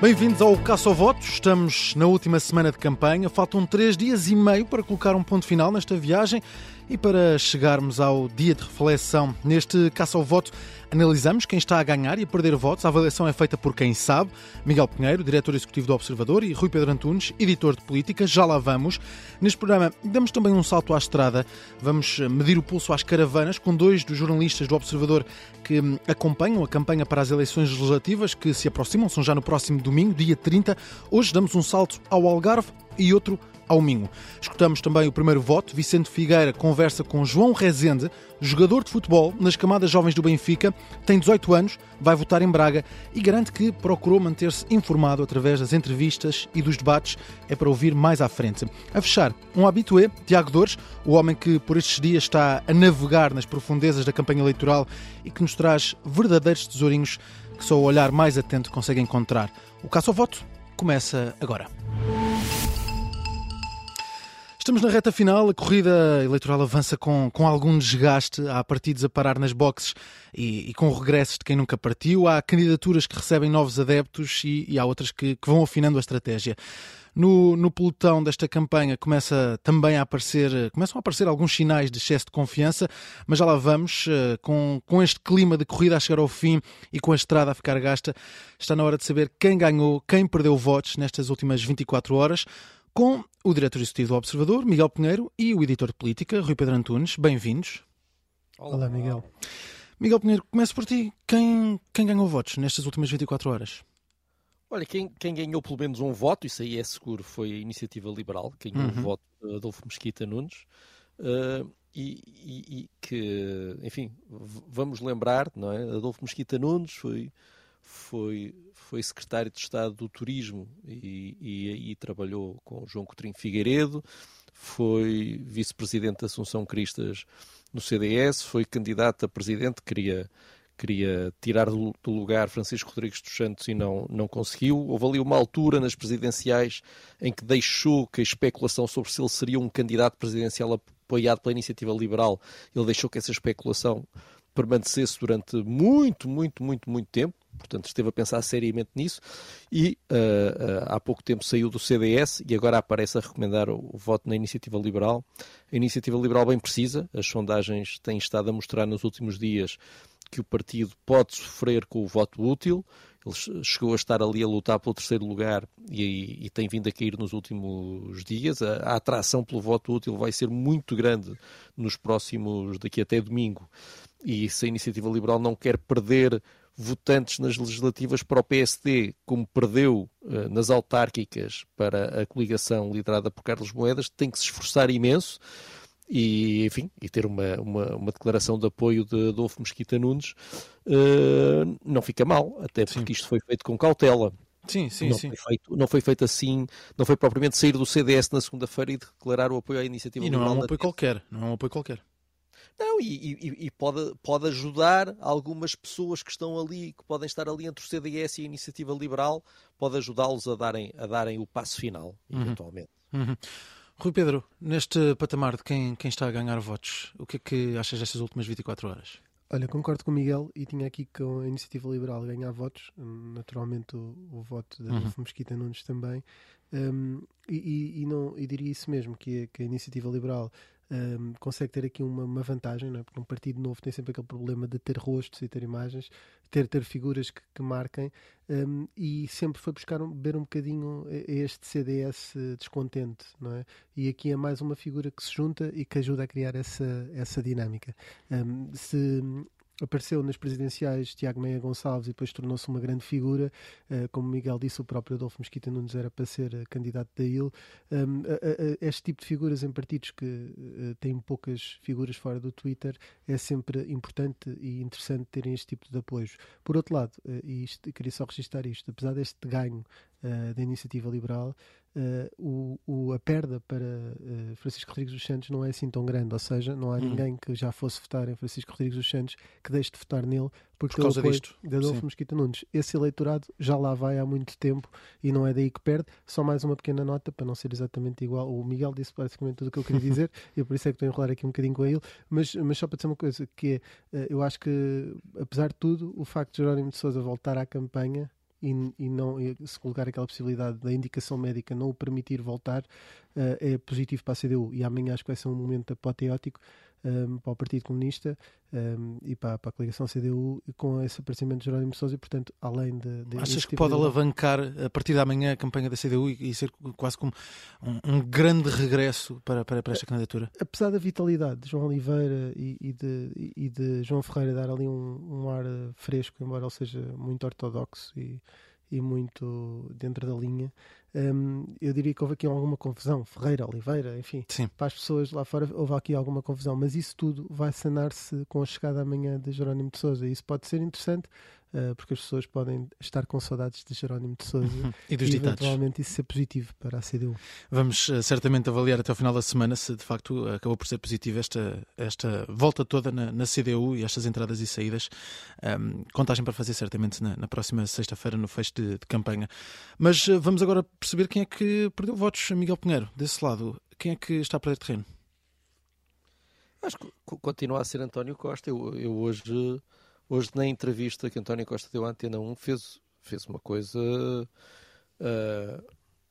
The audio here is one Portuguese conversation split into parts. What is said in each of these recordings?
Bem-vindos ao Caça ao Voto. Estamos na última semana de campanha. Faltam três dias e meio para colocar um ponto final nesta viagem e para chegarmos ao dia de reflexão. Neste Caça ao Voto, analisamos quem está a ganhar e a perder votos. A avaliação é feita por quem sabe. Miguel Pinheiro, diretor executivo do Observador, e Rui Pedro Antunes, editor de política. Já lá vamos. Neste programa, damos também um salto à estrada. Vamos medir o pulso às caravanas com dois dos jornalistas do Observador que acompanham a campanha para as eleições legislativas que se aproximam, são já no próximo domingo, dia 30. Hoje damos um salto ao Algarve e outro ao Minho. Escutamos também o primeiro voto. Vicente Figueira conversa com João Rezende, jogador de futebol nas camadas jovens do Benfica, tem 18 anos, vai votar em Braga e garante que procurou manter-se informado através das entrevistas e dos debates. É para ouvir mais à frente. A fechar, um habitué, Tiago Dores, o homem que por estes dias está a navegar nas profundezas da campanha eleitoral e que nos traz verdadeiros tesourinhos que só o olhar mais atento consegue encontrar. O caça ao voto começa agora. Estamos na reta final, a corrida eleitoral avança com, com algum desgaste. Há partidos a parar nas boxes e, e com regressos de quem nunca partiu. Há candidaturas que recebem novos adeptos e, e há outras que, que, vão afinando a estratégia. No, no pelotão desta campanha começa também a aparecer, começam a aparecer alguns sinais de excesso de confiança, mas já lá vamos, eh, com, com este clima de corrida a chegar ao fim e com a estrada a ficar gasta, está na hora de saber quem ganhou, quem perdeu votos nestas últimas 24 horas com o diretor executivo do Observador, Miguel Pinheiro, e o editor de política, Rui Pedro Antunes. Bem-vindos. Olá. Olá, Miguel. Miguel Pinheiro, começo por ti. Quem, quem ganhou votos nestas últimas 24 horas? Olha, quem, quem, ganhou pelo menos um voto, isso aí é seguro, foi a Iniciativa Liberal, quem ganhou uhum. o voto de Adolfo Mesquita Nunes. Uh, e, e, e, que, enfim, vamos lembrar, não é? Adolfo Mesquita Nunes foi foi, foi secretário de Estado do Turismo e, e, e trabalhou com João Coutinho Figueiredo, foi vice-presidente da Assunção Cristas no CDS, foi candidato a presidente, queria, queria tirar do, lugar Francisco Rodrigues dos Santos e não, não conseguiu. Houve ali uma altura nas presidenciais em que deixou que a especulação sobre se ele seria um candidato presidencial apoiado pela iniciativa liberal, ele deixou que essa especulação permanecesse durante muito, muito, muito, muito tempo portanto esteve a pensar seriamente nisso e uh, uh, há pouco tempo saiu do CDS e agora aparece a recomendar o, o, voto na Iniciativa Liberal. A Iniciativa Liberal bem precisa, as sondagens têm estado a mostrar nos últimos dias que o partido pode sofrer com o voto útil. Ele chegou a estar ali a lutar pelo terceiro lugar e, e tem vindo a cair nos últimos dias. A, a atração pelo voto útil vai ser muito grande nos próximos, daqui até domingo. E se a Iniciativa Liberal não quer perder votantes nas legislativas para o PSD, como perdeu uh, nas autárquicas para a coligação liderada por Carlos Moedas, tem que se esforçar imenso e, enfim, e ter uma, uma, uma declaração de apoio de Adolfo Mesquita Nunes uh, não fica mal, até porque sim. isto foi feito com cautela. Sim, sim, não sim. Foi feito, não foi feito assim, não foi propriamente sair do CDS na segunda-feira e declarar o apoio à iniciativa e não é um apoio qualquer, não é um apoio qualquer. Não, e, e, e, pode, pode ajudar algumas pessoas que estão ali, que podem estar ali entre o CDS e a Iniciativa Liberal, pode ajudá-los a darem, a darem o passo final, uhum. eventualmente. Uhum. Rui Pedro, neste patamar de quem, quem está a ganhar votos, o que é que achas destas últimas 24 horas? Olha, concordo com o Miguel e tinha aqui que a Iniciativa Liberal ganhar votos, naturalmente o, o voto da uhum. Mesquita Nunes também, um, e, e, não, e diria isso mesmo, que, que a Iniciativa Liberal um, consegue ter aqui uma, uma vantagem, não é? porque um partido novo tem sempre aquele problema de ter rostos e ter imagens, ter, ter figuras que, que marquem, um, e sempre foi buscar um, um bocadinho este CDS descontente, não é? E aqui é mais uma figura que se junta e que ajuda a criar essa, essa dinâmica. se apareceu nas presidenciais Tiago Meia Gonçalves e depois tornou-se uma grande figura. Uh, como Miguel disse, o próprio Adolfo Mesquita Nunes era para ser uh, candidato da IL. Um, este tipo de figuras em partidos que uh, têm poucas figuras fora do Twitter é sempre importante e interessante terem este tipo de apoios. Por outro lado, e isto, queria só registrar isto, apesar deste ganho da iniciativa liberal, Uh, o, o, a perda para uh, Francisco Rodrigues dos Santos não é assim tão grande, ou seja, não há hum. ninguém que já fosse votar em Francisco Rodrigues dos Santos que deixe de votar nele porque Por causa disto. de Adolfo Mesquita Nunes. Esse eleitorado já lá vai há muito tempo e não é daí que perde. Só mais uma pequena nota para não ser exatamente igual. O Miguel disse basicamente tudo o que eu queria dizer e por isso é que estou a enrolar aqui um bocadinho com ele. Mas, mas só para dizer uma coisa, que é, eu acho que, apesar de tudo, o facto de Jerónimo de Sousa voltar à campanha e, e não se colocar aquela possibilidade da indicação médica não o permitir voltar, uh, é positivo para a CDU. E amanhã acho que vai ser um momento apoteótico um, para o Partido Comunista um, e para, para, a coligação CDU com esse aparecimento de Jerónimo de Sousa e, portanto, além de... de Achas que pode alavancar a partir da manhã a campanha da CDU e, e ser quase como um, um grande regresso para, para, para, esta candidatura? Apesar da vitalidade de João Oliveira e, e, de, e de João Ferreira dar ali um, um ar fresco, embora ele seja muito ortodoxo e e muito dentro da linha. Um, eu diria que houve aqui alguma confusão, Ferreira, Oliveira, enfim, Sim. para as pessoas lá fora houve aqui alguma confusão, mas isso tudo vai sanar-se com a chegada amanhã de Jerónimo de Souza. Isso pode ser interessante, uh, porque as pessoas podem estar com saudades de Jerónimo de Souza e dos e ditados. eventualmente isso ser positivo para a CDU. Vamos uh, certamente avaliar até o final da semana se de facto acabou por ser positivo esta, esta volta toda na, na CDU e estas entradas e saídas. Um, contagem para fazer certamente na, na próxima sexta-feira no fecho de, de campanha. Mas uh, vamos agora perceber quem é que perdeu votos. Miguel Pinheiro, desse lado, quem é que está a perder terreno? Acho que continua a ser António Costa. Eu, eu hoje Hoje, na entrevista que António Costa deu à Antena 1, fez, fez uma coisa uh,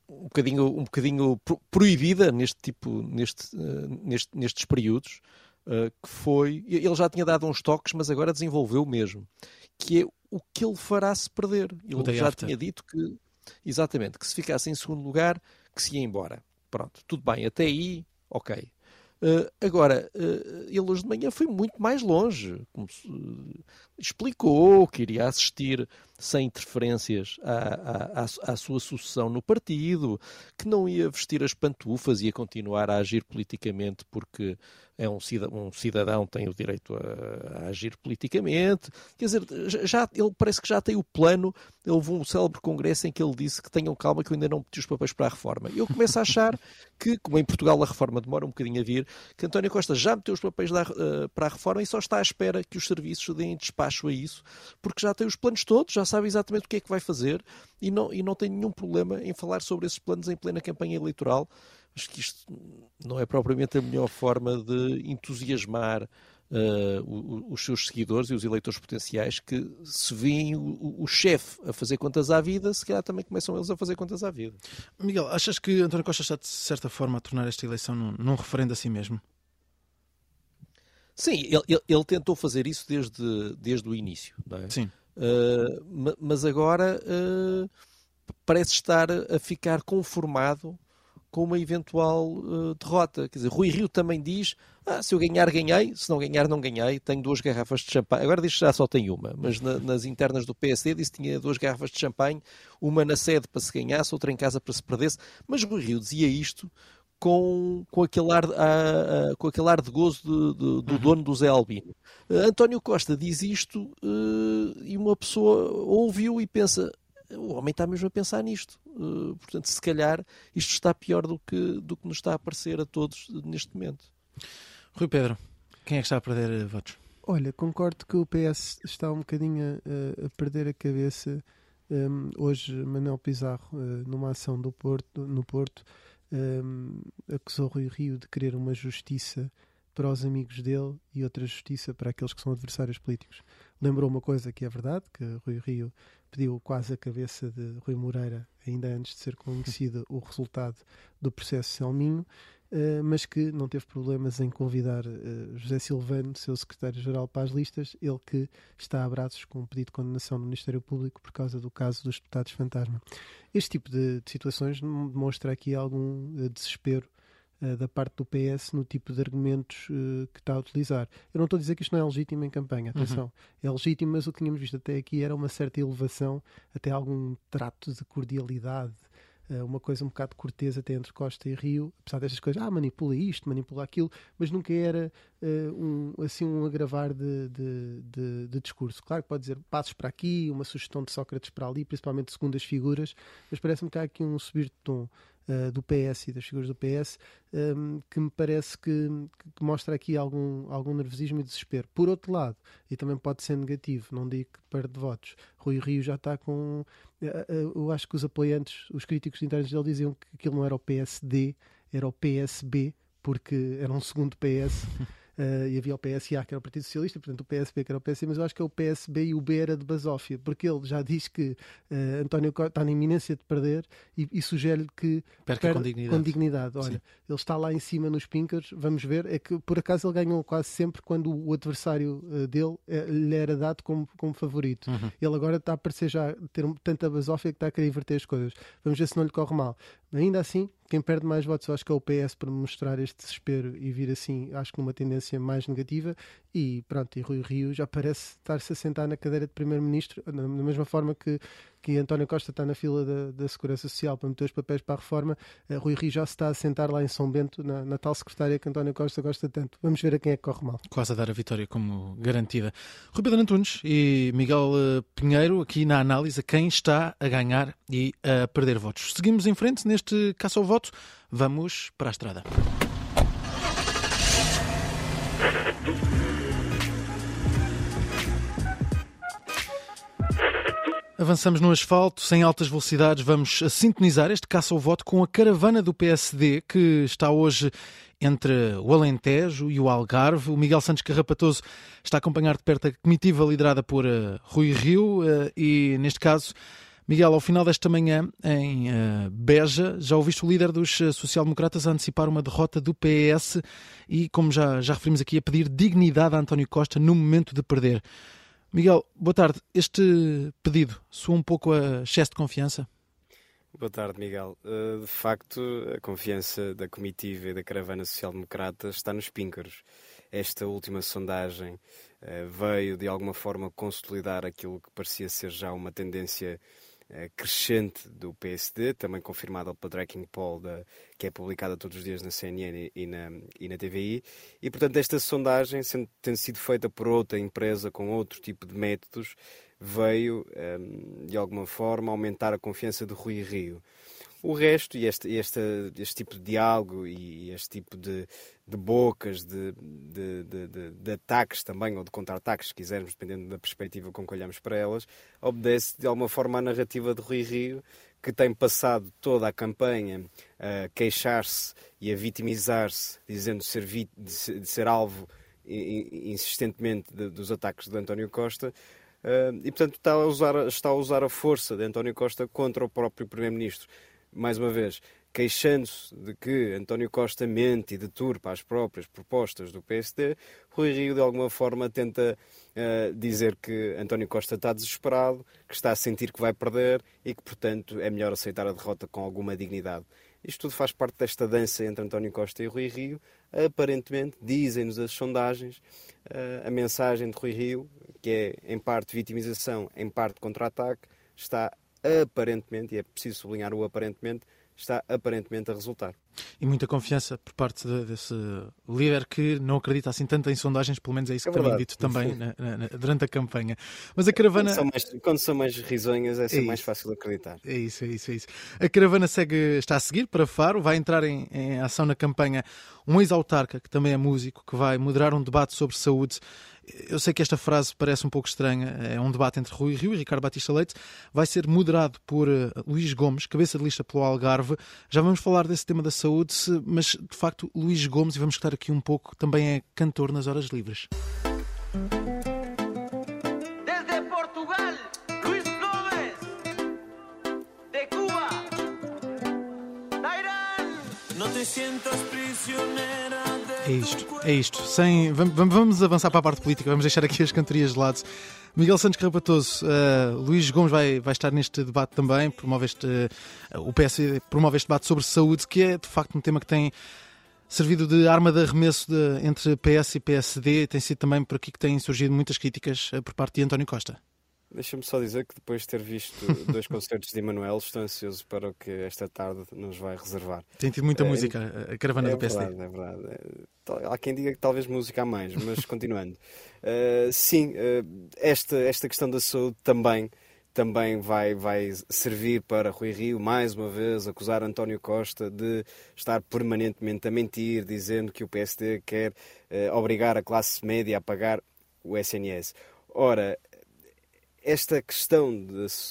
um bocadinho, um bocadinho proibida neste tipo, neste, uh, neste, nestes períodos, uh, que foi. Ele já tinha dado uns toques, mas agora desenvolveu mesmo. Que é o que ele fará se perder. Ele já after. tinha dito que, exatamente, que se ficasse em segundo lugar, que se ia embora. Pronto, tudo bem, até aí, ok. Uh, agora, uh, ele hoje de manhã foi muito mais longe. Se, uh, explicou que iria assistir sem interferências à, à, à, sua sucessão no partido, que não ia vestir as pantufas ia continuar a agir politicamente porque é um cidadão, um cidadão tem o direito a, a, agir politicamente. Quer dizer, já, ele parece que já tem o plano. Houve um célebre congresso em que ele disse que tenham calma que eu ainda não pedi os papéis para a reforma. Eu começo a achar que, como em Portugal a reforma demora um bocadinho a vir, que António Costa já meteu os papéis da, uh, para a reforma e só está à espera que os serviços deem despacho a isso, porque já tem os planos todos, já sabe exatamente o que é que vai fazer e não, e não tem nenhum problema em falar sobre esses planos em plena campanha eleitoral. Acho que isto não é propriamente a melhor forma de entusiasmar uh, os seus seguidores e os eleitores potenciais que se veem o, o, o chefe a fazer contas à vida, se calhar também começam eles a fazer contas à vida. Miguel, achas que António Costa está de certa forma a tornar esta eleição num, num referendo a si mesmo? Sim, ele, ele, ele, tentou fazer isso desde, desde o início. É? Sim. Uh, mas agora uh, parece estar a ficar conformado com uma eventual uh, derrota. Quer dizer, Rui Rio também diz: ah, se eu ganhar, ganhei, se não ganhar, não ganhei. Tenho duas garrafas de champanhe. Agora diz que já só tem uma, mas na, nas internas do PSD disse que tinha duas garrafas de champanhe, uma na sede para se ganhasse, outra em casa para se perdesse. Mas Rui Rio dizia isto com, com, aquele, ar, a, a, com aquele ar de gozo de, de, do uhum. dono do Zé Albino. Uh, António Costa diz isto uh, e uma pessoa ouviu e pensa: o homem está mesmo a pensar nisto. Uh, portanto, se calhar isto está pior do que, do que nos está a parecer a todos neste momento. Rui Pedro, quem é que está a perder votos? Olha, concordo que o PS está um bocadinho a, a perder a cabeça. Um, hoje, Manuel Pizarro, numa ação do Porto, no Porto, um, acusou Rui Rio de querer uma justiça para os amigos dele e outra justiça para aqueles que são adversários políticos. Lembrou uma coisa que é verdade, que Rui Rio pediu quase a cabeça de Rui Moreira, ainda antes de ser conhecido o resultado do processo Selminho, Uh, mas que não teve problemas em convidar uh, José Silvano, seu secretário-geral para as listas, ele que está a braços com um pedido de condenação no Ministério Público por causa do caso dos deputados fantasma. Este tipo de, de situações demonstra aqui algum uh, desespero da parte do PS no tipo de argumentos que está a utilizar. Eu não estou a dizer que isto não é legítimo em campanha, uhum. atenção. Uhum. É legítimo, mas o que tínhamos visto até aqui era uma certa elevação, até algum trato de cordialidade eh, uma coisa um bocado cortês até entre Costa e Rio, apesar destas coisas, ah, manipula isto, manipula aquilo, mas nunca era uh, um, assim um agravar de, de, de, de, discurso. Claro que pode dizer passos para aqui, uma sugestão de Sócrates para ali, principalmente segundo as figuras, mas parece-me que há aqui um subir de tom. Uh, do PS e das figuras do PS, um, ehm, que me parece que, que, mostra aqui algum, algum nervosismo e desespero. Por outro lado, e também pode ser negativo, não digo que perde votos, Rui Rio já está com. Uh, uh, eu acho que os apoiantes, os críticos internos dele diziam que aquilo não era o PSD, era o PSB, porque era um segundo PS. uh, e havia o PSA, que era o Partido Socialista, portanto o PSB, que era o PSC, mas eu acho que é o PSB e o B era de Basófia, porque ele já diz que uh, António Costa está na iminência de perder e, e sugere-lhe que perca perde com dignidade. Com dignidade. Olha, Sim. ele está lá em cima nos pinkers, vamos ver, é que por acaso ele ganhou quase sempre quando o adversário uh, dele lhe era dado como, como favorito. Uhum. Ele agora está a parecer já ter tanta basófia que está a querer inverter as coisas. Vamos ver se não lhe corre mal. Ainda assim, quem perde mais votos acho que é o PS por mostrar este desespero e vir assim, acho que numa tendência mais negativa. E pronto, e Rui Rio já parece estar-se a sentar na cadeira de Primeiro-Ministro, da mesma forma que, que António Costa está na fila da, da Segurança Social para meter os papéis para a reforma. Uh, Rui Rio já se está a sentar lá em São Bento, na, na, tal secretária que António Costa gosta tanto. Vamos ver a quem é que corre mal. Quase a dar a vitória como garantida. Rui Pedro Antunes e Miguel eh, Pinheiro, aqui na análise, quem está a ganhar e a perder votos. Seguimos em frente neste caça ao voto. Vamos para a estrada. Avançamos no asfalto, sem altas velocidades, vamos sintonizar este caça ao voto com a caravana do PSD que está hoje entre o Alentejo e o Algarve. O Miguel Santos Carrapatoso está a acompanhar de perto a comitiva liderada por uh, Rui Rio uh, e, neste caso, Miguel, ao final desta manhã, em uh, Beja, já ouviste o líder dos social-democratas a antecipar uma derrota do PS e, como já, já referimos aqui, a pedir dignidade a António Costa no momento de perder. Miguel, boa tarde. Este pedido soa um pouco a excesso de confiança? Boa tarde, Miguel. Uh, de facto, a confiança da comitiva e da caravana social-democrata está nos píncaros. Esta última sondagem veio, de alguma forma, consolidar aquilo que parecia ser já uma tendência eh, crescente do PSD, também confirmada pela Tracking Poll, da, que é publicada todos os dias na CNN e na, e na TVI. E, portanto, esta sondagem, sendo, tendo sido feita por outra empresa com outro tipo de métodos, veio, um, ehm, de alguma forma, aumentar a confiança de Rui Rio. O resto, e este, este, este tipo de diálogo e este tipo de, de bocas, de, de, de, de ataques também, ou de contra-ataques, se quisermos, dependendo da perspectiva com que olhamos para elas, obedece de alguma forma à narrativa de Rui Rio, que tem passado toda a campanha a queixar-se e a vitimizar-se, dizendo ser, de, ser, alvo insistentemente dos ataques de António Costa, Uh, e portanto está a, usar, está a usar a força de António Costa contra o próprio Primeiro-Ministro mais uma vez, queixando-se de que António Costa mente e deturpa as próprias propostas do PSD, Rui Rio de alguma forma tenta uh, dizer que António Costa está desesperado, que está a sentir que vai perder e que, portanto, é melhor aceitar a derrota com alguma dignidade. Isto tudo faz parte desta dança entre António Costa e Rui Rio. Aparentemente, dizem-nos as sondagens, uh, a mensagem de Rui Rio, que é em parte vitimização, em parte contra-ataque, está aparentemente, e é preciso sublinhar o aparentemente, está aparentemente a resultar. E muita confiança por parte desse líder que não acredita assim tanto em sondagens, pelo menos é isso é que também dito também na, na, durante a campanha. Mas a caravana. Quando são mais, quando são mais risonhas, é, é mais fácil de acreditar. É isso, é isso, é isso. A caravana segue, está a seguir para Faro, vai entrar em, em ação na campanha um ex-autarca, que também é músico, que vai moderar um debate sobre saúde eu sei que esta frase parece um pouco estranha, é um debate entre Rui Rio e Ricardo Batista Leite, vai ser moderado por uh, Luís Gomes, cabeça de lista pelo Algarve. Já vamos falar desse tema da saúde, mas de facto Luís Gomes, e vamos estar aqui um pouco, também é cantor nas horas livres. Desde Portugal, Luís Gomes. De Cuba, Não te sientas prisionera é isto, é isto. Sem, vamos, vamos avançar para a parte política, vamos deixar aqui as cantorias de lado. Miguel Santos Carapatoso, uh, Luís Gomes vai, vai estar neste debate também, promove este, uh, o PS promove este debate sobre saúde, que é de facto um tema que tem servido de arma de arremesso de, entre PS e PSD, tem sido também por aqui que têm surgido muitas críticas uh, por parte de António Costa. Deixa-me só dizer que depois de ter visto dois concertos de Emanuel, estou ansioso para o que esta tarde nos vai reservar. Tem tido muita é, música, a caravana é do PSD. Verdade, é verdade. É, há quem diga que talvez música há mais, mas continuando. Uh, sim, uh, esta, esta questão da saúde também, também vai, vai servir para Rui Rio, mais uma vez, acusar António Costa de estar permanentemente a mentir, dizendo que o PSD quer uh, obrigar a classe média a pagar o SNS. Ora, esta questão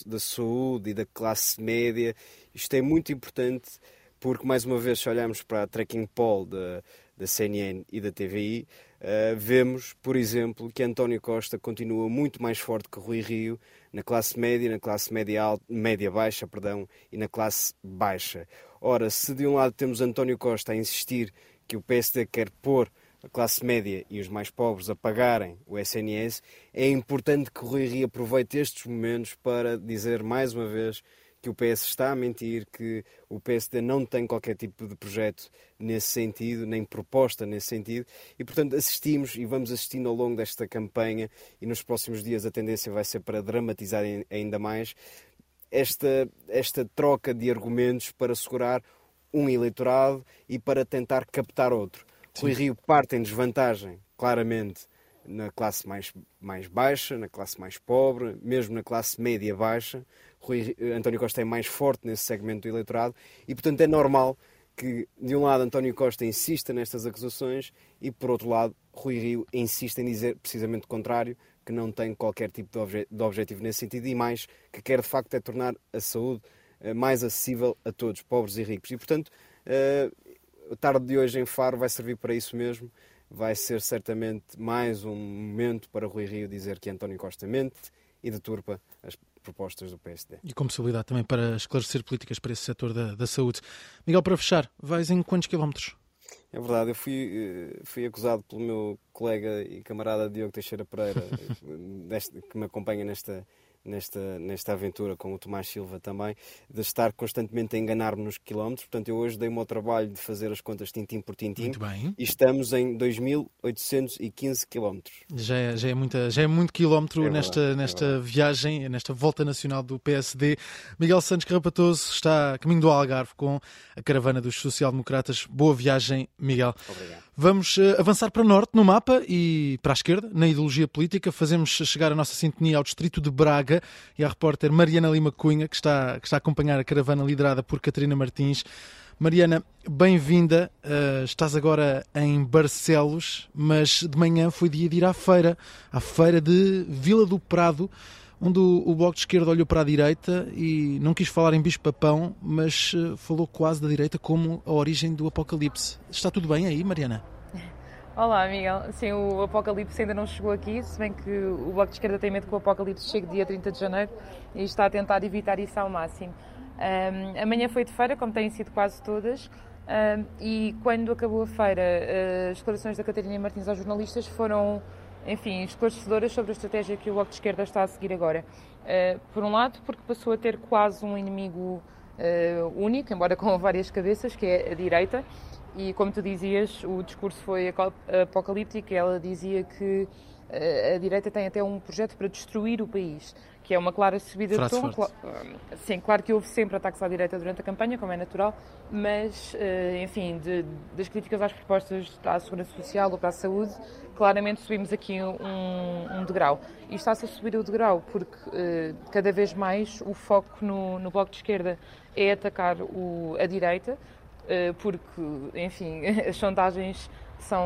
da, saúde e da classe média, isto é muito importante porque, mais uma vez, se olharmos para a tracking poll da, da CNN e da TVI, uh, vemos, por exemplo, que António Costa continua muito mais forte que Rui Rio na classe média, na classe média, alta, média baixa perdão, e na classe baixa. Ora, se de um lado temos António Costa a insistir que o PSD quer pôr a classe média e os mais pobres a pagarem o SNS, é importante que o Rui Rio aproveite estes momentos para dizer mais uma vez que o PS está a mentir, que o PSD não tem qualquer tipo de projeto nesse sentido, nem proposta nesse sentido, e portanto assistimos e vamos assistindo ao longo desta campanha, e nos próximos dias a tendência vai ser para dramatizar ainda mais esta, esta troca de argumentos para segurar um eleitorado e para tentar captar outro. Rui Rio parte em desvantagem, claramente, na classe mais, mais baixa, na classe mais pobre, mesmo na classe média baixa. Rui, António Costa é mais forte nesse segmento do eleitorado e, portanto, é normal que, de um lado, António Costa insista nestas acusações e, por outro lado, Rui Rio insiste em dizer precisamente o contrário, que não tem qualquer tipo de, obje de objetivo nesse sentido e mais, que quer de facto é tornar a saúde uh, mais acessível a todos, pobres e ricos. E, portanto, uh, a tarde de hoje em Faro vai servir para isso mesmo. Vai ser certamente mais um momento para Rui Rio dizer que António Costa mente e deturpa as propostas do PSD. E com possibilidade também para esclarecer políticas para esse setor da, da saúde. Miguel, para fechar, vais em quantos quilómetros? É verdade, eu fui, eh, fui acusado pelo meu colega e camarada Diogo Teixeira Pereira, deste, que me acompanha nesta, nesta, nesta aventura com o Tomás Silva também, de estar constantemente a enganar-me nos quilómetros. Portanto, eu hoje dei-me ao trabalho de fazer as contas tintim por tintim. Muito bem. E estamos em 2.815 quilómetros. Já é, já, é muita, já é muito quilómetro é nesta, verdade, nesta é viagem, nesta volta nacional do PSD. Miguel Santos Carrapatoso está a caminho do Algarve com a caravana dos social-democratas. Boa viagem, Miguel. Obrigado. Vamos uh, avançar para norte no mapa e para a esquerda, na ideologia política. Fazemos chegar a nossa sintonia ao distrito de Braga e à repórter Mariana Lima Cunha, que está, que está a acompanhar a caravana liderada por Catarina Martins. Mariana, bem-vinda. Uh, estás agora em Barcelos, mas de manhã foi dia de ir à feira, à feira de Vila do Prado, onde o, o Bloco de Esquerda olhou para a direita e não quis falar em bicho-papão, mas uh, falou quase da direita como a origem do apocalipse. Está tudo bem aí, Mariana? Olá, Miguel. Sim, o apocalipse ainda não chegou aqui, se bem que o Bloco de Esquerda tem medo que o apocalipse chegue dia 30 de janeiro e está a tentar evitar isso ao máximo. Um, amanhã foi de feira, como têm sido quase todas, um, e quando acabou a feira, as declarações da Catarina Martins aos jornalistas foram, enfim, esclarecedoras sobre a estratégia que o Bloco de Esquerda está a seguir agora. Uh, por um lado, porque passou a ter quase um inimigo uh, único, embora com várias cabeças, que é a direita, e como tu dizias, o discurso foi apocalíptico. Ela dizia que eh, a direita tem até um projeto para destruir o país, que é uma clara subida Frase de tom. Cla sim, claro que houve sempre ataques à direita durante a campanha, como é natural, mas, eh, enfim, de, das críticas às propostas à segurança social ou para a saúde, claramente subimos aqui um, um degrau. E está-se a subir o degrau porque uh, cada vez mais o foco no, no Bloco de Esquerda é atacar o, a direita, eh, porque, enfim, as sondagens são.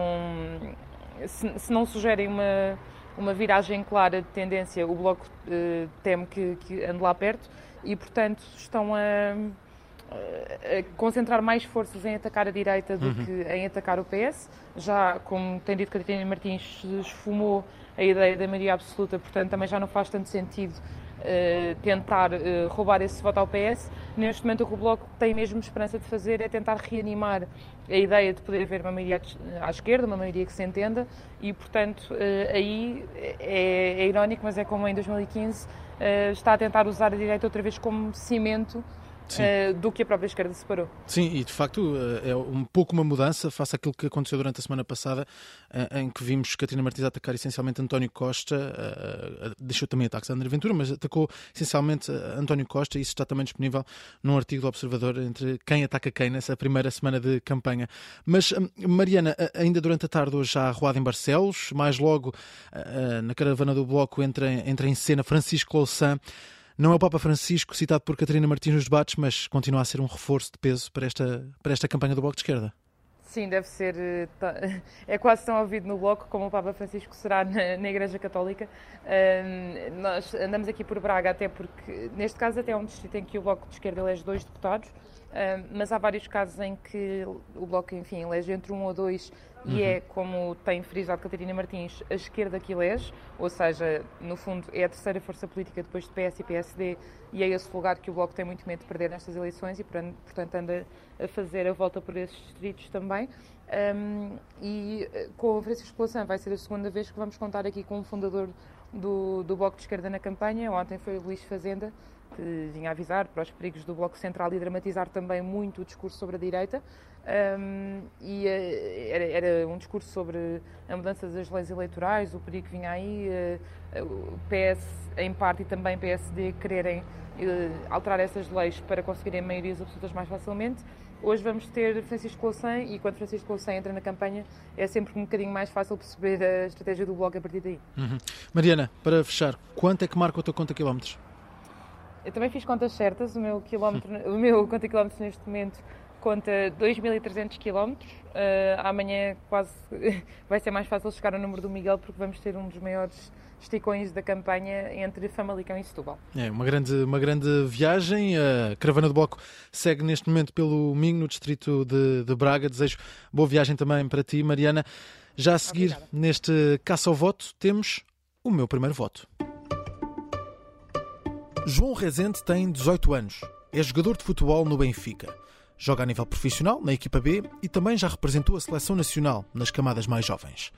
Se, se, não sugerem uma, uma viragem clara de tendência, o Bloco uh, teme que, que ande lá perto e, portanto, estão a, a, concentrar mais forças em atacar a direita do uhum. que em atacar o PS. Já, como tem dito Catarina Martins, esfumou a ideia da maioria absoluta, portanto, também já não faz tanto sentido uh, tentar uh, roubar esse voto ao PS. Neste momento, o que o Bloco tem mesmo esperança de fazer é tentar reanimar a ideia de poder haver uma maioria à esquerda, uma maioria que se entenda, e, portanto, uh, aí é, é, irónico, mas é como em 2015 está a tentar usar a direita outra vez como cimento uh, do que a própria esquerda separou. Sim, e de facto eh, é um pouco uma mudança face àquilo que aconteceu durante a semana passada, uh, em que vimos Catarina Martins atacar essencialmente António Costa, deixou também ataques a André Ventura, mas atacou essencialmente António Costa, e isso está também disponível num artigo do Observador entre quem ataca quem nessa primeira semana de campanha. Mas, Mariana, ainda durante a tarde hoje há arruada em Barcelos, mais logo na caravana do Bloco entra, entra em cena Francisco Louçã. Não é o Papa Francisco citado por Catarina Martins nos debates, mas continua a ser um reforço de peso para esta, para esta campanha do Bloco de Esquerda. Sim, deve ser. Eh, é quase tão ouvido no Bloco como o Papa Francisco será na, na Igreja Católica. Nós andamos aqui por Braga, até porque, neste caso, até é um distrito em que o Bloco de Esquerda elege dois deputados, mas há vários casos em que o Bloco, enfim, elege entre um ou dois e é, uhum. como tem frisado Catarina Martins, a esquerda que elege, ou seja, no fundo é a terceira força política depois de PS e PSD, e é esse lugar que o Bloco tem muito medo de perder nestas eleições e, portanto, anda a fazer a volta por esses distritos também. Um, e eh, com a Francisco Louçã vai ser a segunda vez que vamos contar aqui com o fundador do, do Bloco de Esquerda na campanha. Ontem foi o Luís Fazenda, que vinha avisar para os perigos do Bloco Central e dramatizar também muito o discurso sobre a direita. Um, e uh, era, era, um discurso sobre a mudança das leis eleitorais, o perigo que vinha aí, uh, o PS, em parte, e também PSD quererem uh, alterar essas leis para conseguirem maiorias absolutas mais facilmente. Hoje vamos ter Francisco Louçã e quando Francisco Louçã entra na campanha é sempre um bocadinho mais fácil perceber a estratégia do Bloco a partir daí. Uhum. Mariana, para fechar, quanto é que marca o teu conta quilómetros? Eu também fiz contas certas, o meu, quilómetro, o meu conta quilómetros neste momento conta 2.300 km. Uh, amanhã quase vai ser mais fácil chegar ao número do Miguel porque vamos ter um dos maiores esticões da campanha entre Famalicão e Setúbal. É uma grande, uma grande viagem. A Caravana do Bloco segue neste momento pelo Minho, no distrito de, de Braga. Desejo boa viagem também para ti, Mariana. Já a seguir, Obrigada. neste caça ao voto, temos o meu primeiro voto. João Rezende tem 18 anos. É jogador de futebol no Benfica. Joga a nível profissional, na equipa B, e também já representou a seleção nacional nas camadas mais jovens.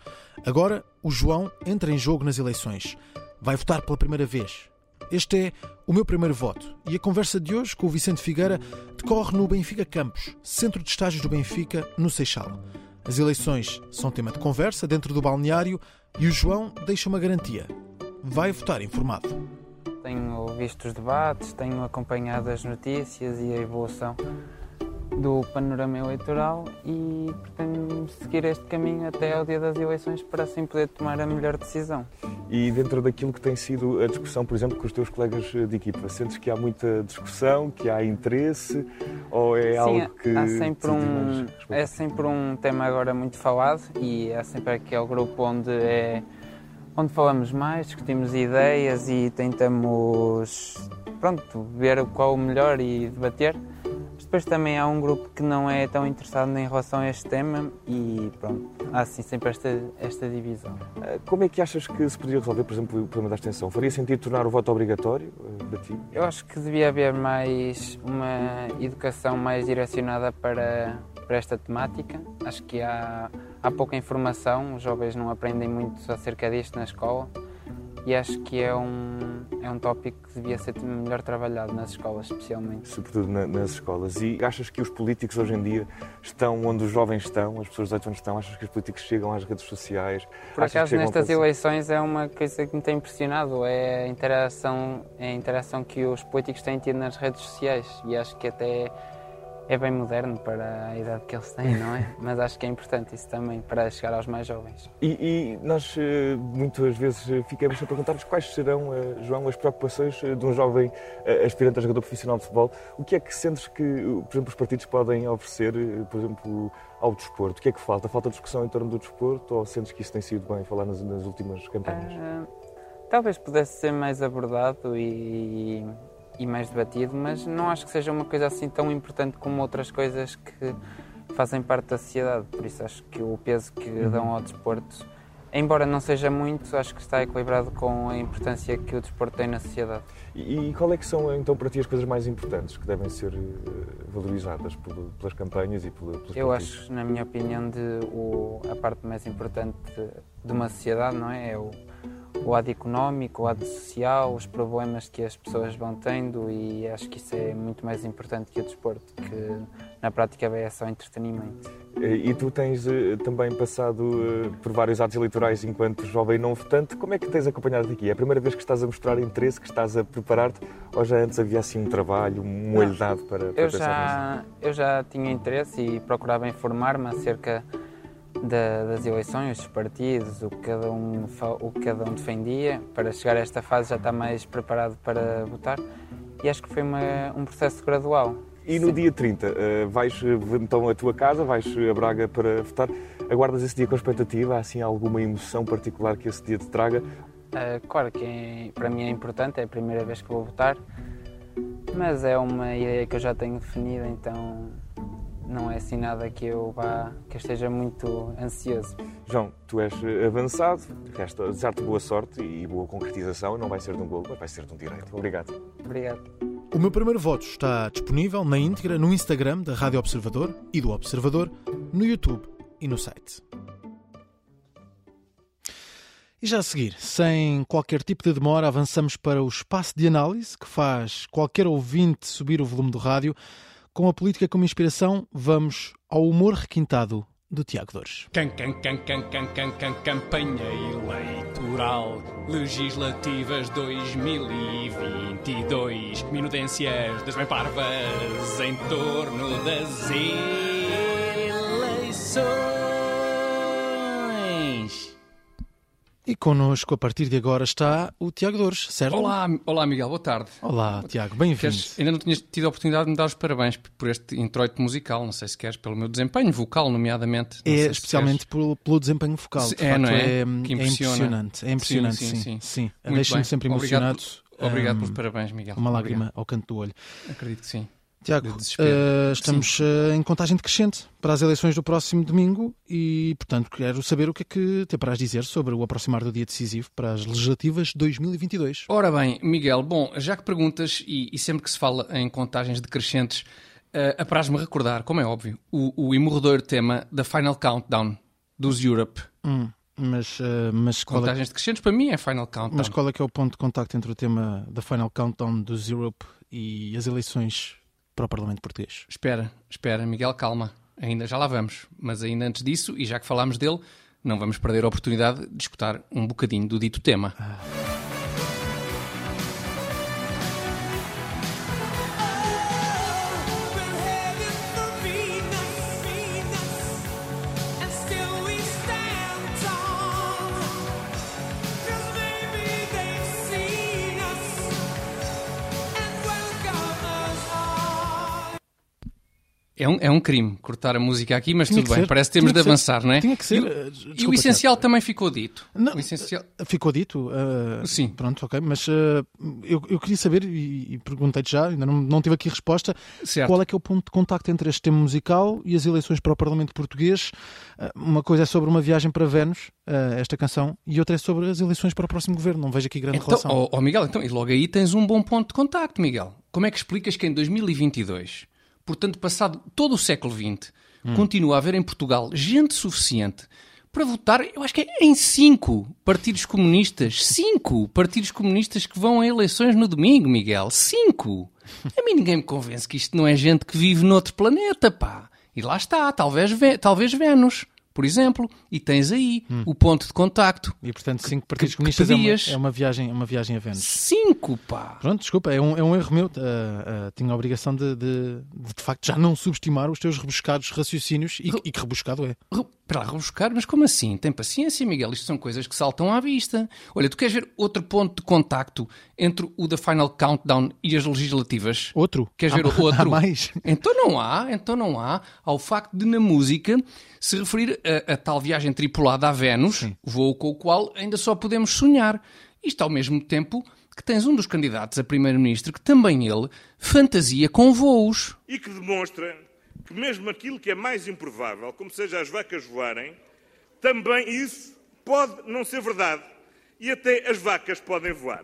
Agora, o João entra em jogo nas eleições. Vai votar pela primeira vez. Este é o meu primeiro voto e a conversa de hoje com o Vicente Figueira decorre no Benfica Campos, centro de estágios do Benfica, no Seixal. As eleições são tema de conversa dentro do balneário e o João deixa uma garantia: vai votar informado. Tenho visto os debates, tenho acompanhado as notícias e a evolução do panorama eleitoral e pretendo seguir este caminho até ao dia das eleições para assim poder tomar a melhor decisão. E dentro daquilo que tem sido a discussão, por exemplo, com os teus colegas de equipa, sentes que há muita discussão, que há interesse ou é Sim, algo que há sempre um, é sempre um tema agora muito falado e é sempre aquele grupo onde é onde falamos mais, discutimos ideias e tentamos pronto, ver qual o melhor e debater depois também há um grupo que não é tão interessado em relação a este tema e pronto, há assim sempre esta, esta divisão. Ah, como é que achas que se poderia resolver, por exemplo, o problema da abstenção? Faria sentido tornar o voto obrigatório ah, para ti? Eu acho que devia haver mais uma educação mais direcionada para, para esta temática. Acho que há, há pouca informação, os jovens não aprendem muito acerca disto na escola e acho que é um, é um tópico que devia ser melhor trabalhado nas escolas, especialmente. Sobretudo na, nas escolas. E achas que os políticos hoje em dia estão onde os jovens estão, as pessoas de 18 anos estão? Achas que os políticos chegam às redes sociais? Por acaso, nestas eleições é uma coisa que me tem impressionado, é a interação, é a interação que os políticos têm tido nas redes sociais e acho que até é bem moderno para a idade que eles têm, não é? Mas acho que é importante isso também para chegar aos mais jovens. E, e nós eh, muitas vezes eh, ficamos a perguntar-nos quais serão, eh, João, as preocupações de um jovem aspirante a jogador profissional de futebol. O que é que sentes que, por exemplo, os partidos podem oferecer, por exemplo, ao desporto? O que é que falta? Falta discussão em torno do desporto ou sentes que isso tem sido bem falar nas, nas últimas campanhas? Uh, talvez pudesse ser mais abordado e e mais debatido, mas não acho que seja uma coisa assim tão importante como outras coisas que fazem parte da sociedade. Por isso acho que o peso que uhum. dão ao desporto, embora não seja muito, acho que está equilibrado com a importância que o desporto tem na sociedade. E, qual é que são então para ti as coisas mais importantes que devem ser eh, valorizadas pelas campanhas e pelos Eu acho, na minha opinião, de o, a parte mais importante de uma sociedade, não é? É o o lado económico, o lado social, os problemas que as pessoas vão tendo e acho que isso é muito mais importante que o desporto, que na prática é só entretenimento. E tu tens eh, também passado eh, por vários atos eleitorais enquanto jovem não votante. Como é que tens acompanhado aqui? É a primeira vez que estás a mostrar interesse, que estás a preparar-te? Ou já antes havia assim um trabalho, um molho dado para, para eu já, nisso? Eu já tinha interesse e procurava informar-me acerca da, das eleições, dos partidos, o que, cada um, o que cada um defendia, para chegar a esta fase já está mais preparado para votar. E acho que foi uma, um processo gradual. E no Sim. dia 30, uh, vais então à tua casa, vais a Braga para votar. Aguardas esse dia com expectativa? Há assim alguma emoção particular que esse dia te traga? Uh, claro que é, para mim é importante, é a primeira vez que vou votar, mas é uma ideia que eu já tenho definida, então não é assim nada que eu vá, que eu esteja muito ansioso. João, tu és avançado, resta desejar-te boa sorte e boa concretização. Não vai ser de um golo, mas vai ser de um direito. Obrigado. Obrigado. O meu primeiro voto está disponível na íntegra no Instagram da Rádio Observador e do Observador, no YouTube e no site. E já a seguir, sem qualquer tipo de demora, avançamos para o espaço de análise que faz qualquer ouvinte subir o volume do rádio com a política como inspiração, vamos ao humor requintado do Tiago Dores. Can, can, can, can, can, can, can, campanha eleitoral legislativas 2022. Minudências das bem parvas em torno das eleições. E connosco, a partir de agora, está o Tiago Dores, certo? Olá, olá Miguel, boa tarde. Olá, Tiago, bem-vindo. Ainda não tinhas tido a oportunidade de me dar os parabéns por este introito musical, não sei se queres pelo meu desempenho vocal, nomeadamente. É, especialmente pelo, pelo, desempenho vocal. De é, facto, não é? É, é impressionante, é impressionante, sim. sim, sim. sim. sim. Deixa-me sempre emocionado. Obrigado, obrigado um, pelos parabéns, Miguel. Uma lágrima obrigado. ao canto do olho. Acredito que sim. Tiago, uh, estamos uh, em contagem decrescente para as eleições do próximo domingo e, portanto, quero saber o que é que te para dizer sobre o aproximar do dia decisivo para as legislativas 2022. Ora bem, Miguel, bom, já que perguntas e, e sempre que se fala em contagens decrescentes, uh, apraz-me recordar, como é óbvio, o, o imorredor tema da Final Countdown dos Europe. Hum. Mas, mas é Contagens é... decrescentes para mim é Final Countdown. Mas qual é que é o ponto de contacto entre o tema da Final Countdown dos Europe e as eleições para o Parlamento Português. Espera, espera, Miguel, calma. Ainda já lá vamos. Mas ainda antes disso, e já que falámos dele, não vamos perder a oportunidade de escutar um bocadinho do dito tema. Ah. É um, é um crime cortar a música aqui, mas Tinha tudo bem, ser. parece que temos Tinha de avançar, ser. não é? Tinha que ser. E, desculpa, e o essencial também ficou dito. Não, o essencial... Ficou dito? Uh, Sim. Pronto, ok. Mas uh, eu, eu queria saber, e, e perguntei-te já, ainda não, não tive aqui resposta, certo. qual é que é o ponto de contacto entre este tema musical e as eleições para o Parlamento Português? Uh, uma coisa é sobre uma viagem para Vênus, esta canção, e outra é sobre as eleições para o próximo governo. Não vejo aqui grande então, relação. Oh, oh Miguel, então, e logo aí tens um bom ponto de contacto, Miguel. Como é que explicas que em 2022 portanto, passado todo o século XX, hum. continua a haver em Portugal gente suficiente para votar, eu acho que é em cinco partidos comunistas. Cinco partidos comunistas que vão a eleições no domingo, Miguel. Cinco! A mim ninguém me convence que isto não é gente que vive noutro planeta, pá. E lá está, talvez, talvez Vênus por exemplo, e tens aí hum. o ponto de contacto. E portanto, cinco partidos que, comunistas que é, uma, é, uma, viagem, é uma viagem a Vênus. Cinco, pá! Pronto, desculpa, é um, é um erro meu. Uh, uh, tinha a obrigação de, de, de, de, facto, já não subestimar os teus rebuscados raciocínios e, Re... e que rebuscado é. Re... Para lá, rebuscar, mas como assim? Tem paciência, Miguel, isto são coisas que saltam à vista. Olha, tu queres ver outro ponto de contacto entre o da Final Countdown e as legislativas? Outro? Queres há, ver outro? Há mais? Então não há, então não há. Ao facto de, na música, se referir a, a tal viagem tripulada a Vênus, Sim. voo com o qual ainda só podemos sonhar. Isto ao mesmo tempo que tens um dos candidatos a primeiro-ministro que também ele fantasia com voos. E que demonstra que mesmo aquilo que é mais improvável, como seja as vacas voarem, também isso pode não ser verdade. E até as vacas podem voar.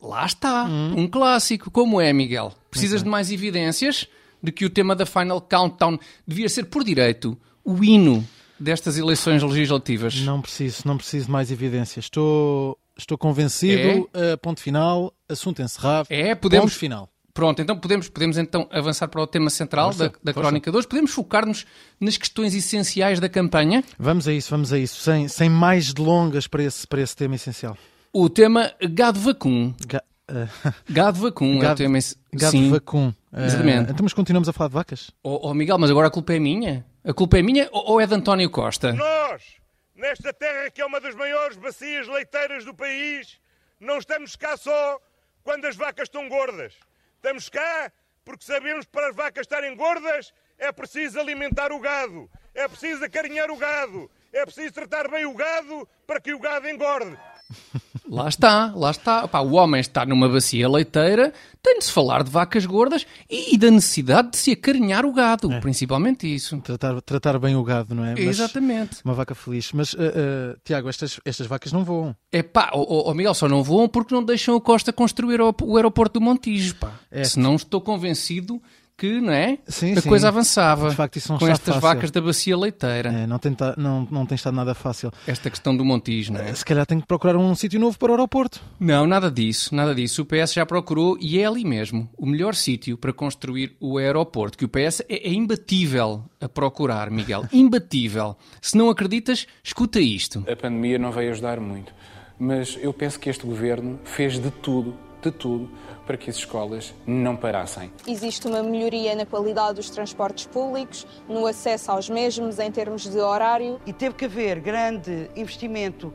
Lá está, hum. um clássico. Como é, Miguel? Precisas okay. de mais evidências de que o tema da Final Countdown devia ser, por direito, o hino destas eleições legislativas? Não preciso, não preciso de mais evidências. Estou, estou convencido. É? Uh, ponto final, assunto encerrado. É, podemos. Ponto final. Pronto, então podemos, podemos então avançar para o tema central força, da, da Crónica 2. Podemos focar-nos nas questões essenciais da campanha? Vamos a isso, vamos a isso. Sem, sem mais delongas para esse, para esse tema essencial. O tema gado vacum. Ga, uh, gado vacum gado, é o tema... Gado Sim, vacum. Uh, Exatamente. Então, mas continuamos a falar de vacas? Oh, oh, Miguel, mas agora a culpa é minha? A culpa é minha ou é de António Costa? Nós, nesta terra que é uma das maiores bacias leiteiras do país, não estamos cá só quando as vacas estão gordas. Estamos cá porque sabemos que para as vacas estarem gordas é preciso alimentar o gado, é preciso acarinhar o gado, é preciso tratar bem o gado para que o gado engorde. Lá está, lá está. Pá, o homem está numa bacia leiteira, tem de se falar de vacas gordas e, e da necessidade de se acarinhar o gado, é. principalmente isso. Tratar, tratar bem o gado, não é? Mas Exatamente. Uma vaca feliz. Mas, uh, uh, Tiago, estas, estas vacas não voam. É pá, o, oh, Miguel, só não voam porque não deixam a Costa construir o, o aeroporto do Montijo, pá. É. Senão estou convencido que não é? Sim, a sim. coisa avançava de facto, isso não com estas fácil. vacas da bacia leiteira. É, não, tem, não, não tem estado nada fácil. Esta questão do Montijo, não é? Se calhar tem que procurar um sítio novo para o aeroporto. Não, nada disso, nada disso. O PS já procurou e é ali mesmo o melhor sítio para construir o aeroporto, que o PS é, é imbatível a procurar, Miguel. imbatível. Se não acreditas, escuta isto. A pandemia não veio ajudar muito, mas eu penso que este governo fez de tudo, de tudo para que as escolas não parassem. Existe uma melhoria na qualidade dos transportes públicos, no acesso aos mesmos, em termos de horário. E teve que haver grande investimento,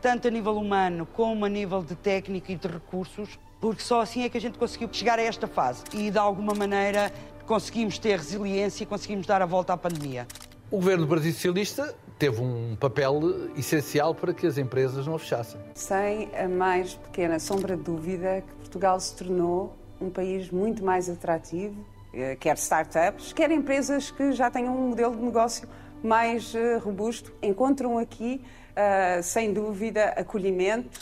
tanto a nível humano como a nível de técnica e de recursos, porque só assim é que a gente conseguiu chegar a esta fase e, de alguma maneira, conseguimos ter resiliência e conseguimos dar a volta à pandemia. O governo do Partido Socialista teve um papel essencial para que as empresas não fechassem. Sem a mais pequena sombra de dúvida que Portugal se tornou um país muito mais atrativo, eh, quer startups, quer empresas que já tenham um modelo de negócio mais eh, robusto, encontram aqui, eh, sem dúvida, acolhimento.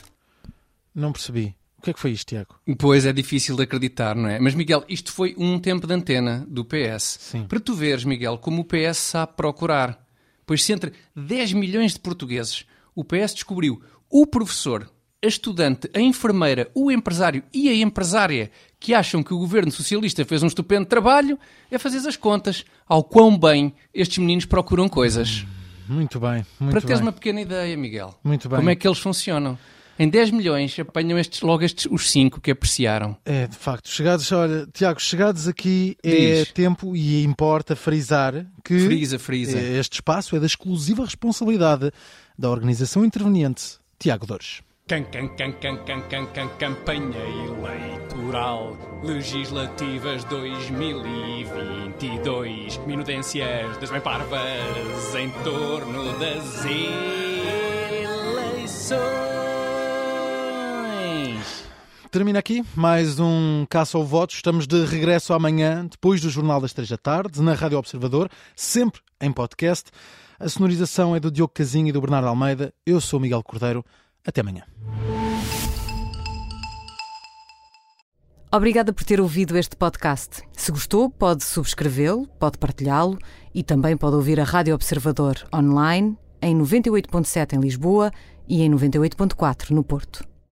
Não percebi. O que é que foi isto, Tiago? Pois é difícil de acreditar, não é? Mas, Miguel, isto foi um tempo de antena do PS. Sim. Para tu veres, Miguel, como o PS sabe procurar. Pois se entre 10 milhões de portugueses o PS descobriu o professor, a estudante, a enfermeira, o empresário e a empresária que acham que o governo socialista fez um estupendo trabalho, é fazer as contas ao quão bem estes meninos procuram coisas. Muito bem, muito Para teres bem. uma pequena ideia, Miguel. Muito bem. Como é que eles funcionam? Em 10 milhões apanham estes, logo estes, os 5 que apreciaram. É, de facto. Chegados, olha, Tiago, chegados aqui é Diz. tempo e importa frisar que Frisa, frisa. este espaço é da exclusiva responsabilidade da organização interveniente Tiago Dores. Can, can, can, can, can, can, can, campanha eleitoral legislativas 2022. Minudências das bem parvas em torno das eleições. Termina aqui mais um Caça ao Voto. Estamos de regresso amanhã, depois do Jornal das Três da Tarde, na Rádio Observador, sempre em podcast. A sonorização é do Diogo Casinho e do Bernardo Almeida. Eu sou Miguel Cordeiro. Até amanhã. Obrigada por ter ouvido este podcast. Se gostou, pode subscrevê-lo, pode partilhá-lo e também pode ouvir a Rádio Observador online em 98.7 em Lisboa e em 98.4 no Porto.